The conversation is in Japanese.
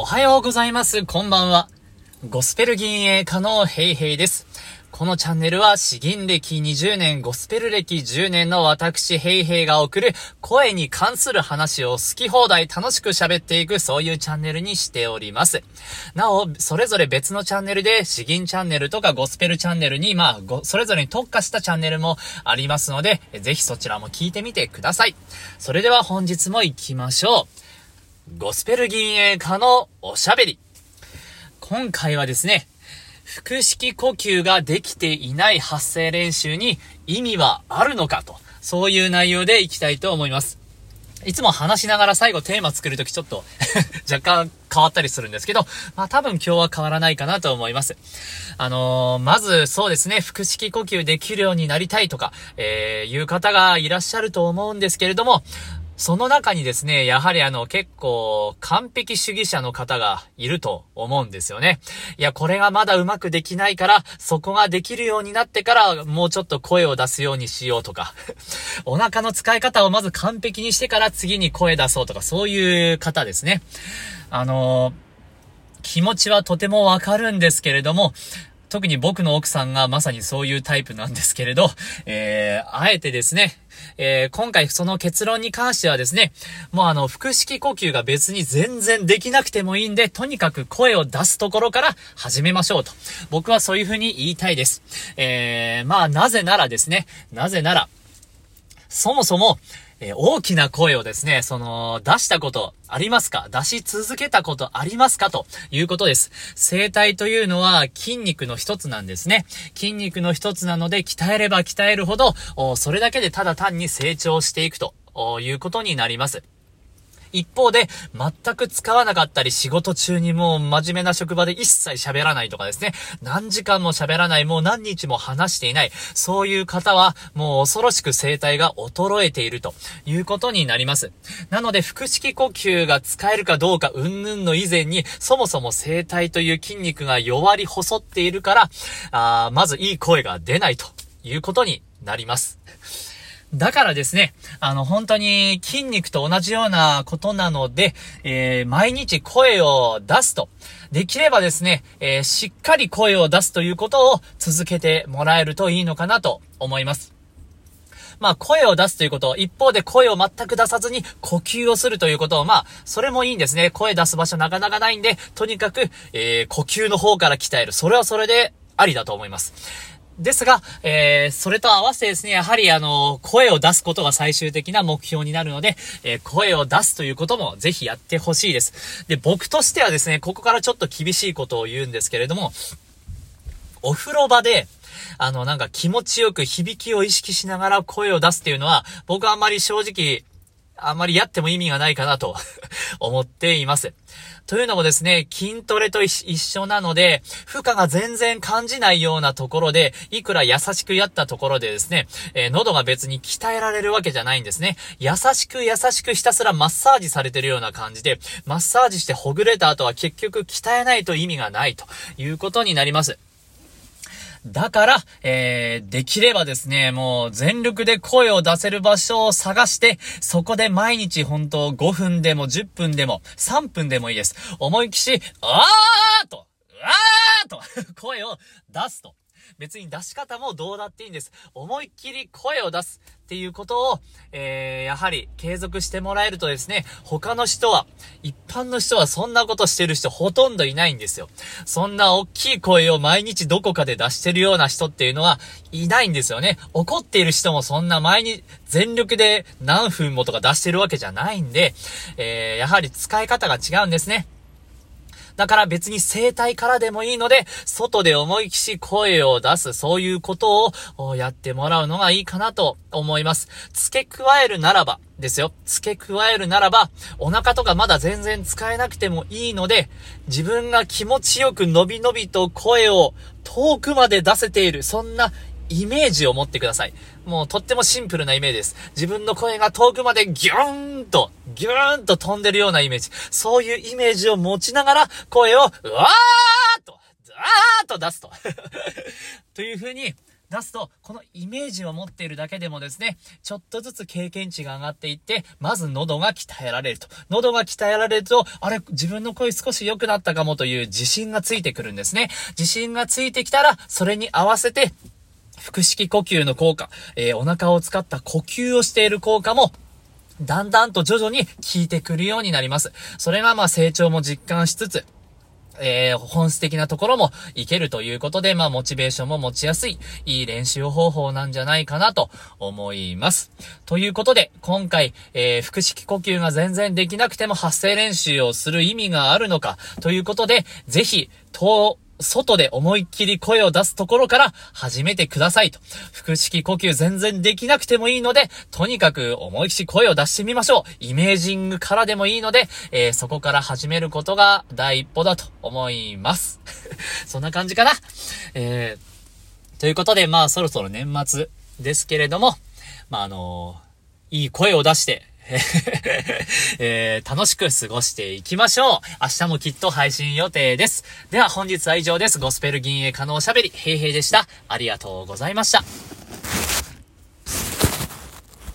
おはようございます。こんばんは。ゴスペル銀営家のヘイヘイです。このチャンネルは詩吟歴20年、ゴスペル歴10年の私ヘイヘイが送る声に関する話を好き放題楽しく喋っていくそういうチャンネルにしております。なお、それぞれ別のチャンネルで詩吟チャンネルとかゴスペルチャンネルに、まあ、それぞれに特化したチャンネルもありますので、ぜひそちらも聞いてみてください。それでは本日も行きましょう。ゴスペル銀営家のおしゃべり。今回はですね、腹式呼吸ができていない発声練習に意味はあるのかと、そういう内容でいきたいと思います。いつも話しながら最後テーマ作るときちょっと 若干変わったりするんですけど、まあ多分今日は変わらないかなと思います。あのー、まずそうですね、腹式呼吸できるようになりたいとか、えー、いう方がいらっしゃると思うんですけれども、その中にですね、やはりあの結構完璧主義者の方がいると思うんですよね。いや、これがまだうまくできないから、そこができるようになってからもうちょっと声を出すようにしようとか、お腹の使い方をまず完璧にしてから次に声出そうとか、そういう方ですね。あの気持ちはとてもわかるんですけれども、特に僕の奥さんがまさにそういうタイプなんですけれど、えー、あえてですね、えー、今回その結論に関してはですね、もうあの、腹式呼吸が別に全然できなくてもいいんで、とにかく声を出すところから始めましょうと。僕はそういうふうに言いたいです。えー、まあ、なぜならですね、なぜなら、そもそも、えー、大きな声をですね、その、出したことありますか？出し続けたことありますか？ということです。声帯というのは筋肉の一つなんですね。筋肉の一つなので、鍛えれば鍛えるほど、それだけでただ単に成長していくということになります。一方で、全く使わなかったり、仕事中にもう真面目な職場で一切喋らないとかですね、何時間も喋らない、もう何日も話していない、そういう方は、もう恐ろしく声帯が衰えているということになります。なので、腹式呼吸が使えるかどうか、うんぬんの以前に、そもそも声帯という筋肉が弱り細っているから、あまずいい声が出ないということになります。だからですね、あの、本当に筋肉と同じようなことなので、えー、毎日声を出すと。できればですね、えー、しっかり声を出すということを続けてもらえるといいのかなと思います。まあ、声を出すということ、一方で声を全く出さずに呼吸をするということを、まあ、それもいいんですね。声出す場所なかなかないんで、とにかく、えー、呼吸の方から鍛える。それはそれでありだと思います。ですが、えー、それと合わせてですね、やはりあの、声を出すことが最終的な目標になるので、えー、声を出すということもぜひやってほしいです。で、僕としてはですね、ここからちょっと厳しいことを言うんですけれども、お風呂場で、あの、なんか気持ちよく響きを意識しながら声を出すっていうのは、僕はあんまり正直、あんまりやっても意味がないかなと 思っています。というのもですね、筋トレと一緒なので、負荷が全然感じないようなところで、いくら優しくやったところでですね、えー、喉が別に鍛えられるわけじゃないんですね。優しく優しくひたすらマッサージされてるような感じで、マッサージしてほぐれた後は結局鍛えないと意味がないということになります。だから、えー、できればですね、もう全力で声を出せる場所を探して、そこで毎日本当5分でも10分でも3分でもいいです。思いっきし、あーと、あーと 声を出すと。別に出し方もどうだっていいんです。思いっきり声を出すっていうことを、えー、やはり継続してもらえるとですね、他の人は、一般の人はそんなことしてる人ほとんどいないんですよ。そんな大きい声を毎日どこかで出してるような人っていうのはいないんですよね。怒っている人もそんな前に全力で何分もとか出してるわけじゃないんで、えー、やはり使い方が違うんですね。だから別に声帯からでもいいので、外で思いきし声を出す、そういうことをやってもらうのがいいかなと思います。付け加えるならば、ですよ。付け加えるならば、お腹とかまだ全然使えなくてもいいので、自分が気持ちよく伸び伸びと声を遠くまで出せている、そんなイメージを持ってください。もうとってもシンプルなイメージです。自分の声が遠くまでギューンと、ギューンと飛んでるようなイメージ。そういうイメージを持ちながら、声を、うわーっと、ザーッと出すと。という風に出すと、このイメージを持っているだけでもですね、ちょっとずつ経験値が上がっていって、まず喉が鍛えられると。喉が鍛えられると、あれ、自分の声少し良くなったかもという自信がついてくるんですね。自信がついてきたら、それに合わせて、腹式呼吸の効果、えー、お腹を使った呼吸をしている効果も、だんだんと徐々に効いてくるようになります。それがまあ成長も実感しつつ、えー、本質的なところもいけるということで、まあ、モチベーションも持ちやすい、いい練習方法なんじゃないかなと思います。ということで、今回、えー、腹式呼吸が全然できなくても発声練習をする意味があるのか、ということで、ぜひ、と、外で思いっきり声を出すところから始めてくださいと。腹式呼吸全然できなくてもいいので、とにかく思いっきり声を出してみましょう。イメージングからでもいいので、えー、そこから始めることが第一歩だと思います。そんな感じかな。えー、ということで、まあそろそろ年末ですけれども、まああのー、いい声を出して、えー、楽しく過ごしていきましょう。明日もきっと配信予定です。では本日は以上です。ゴスペル銀営可能しゃべり、平平でした。ありがとうございました。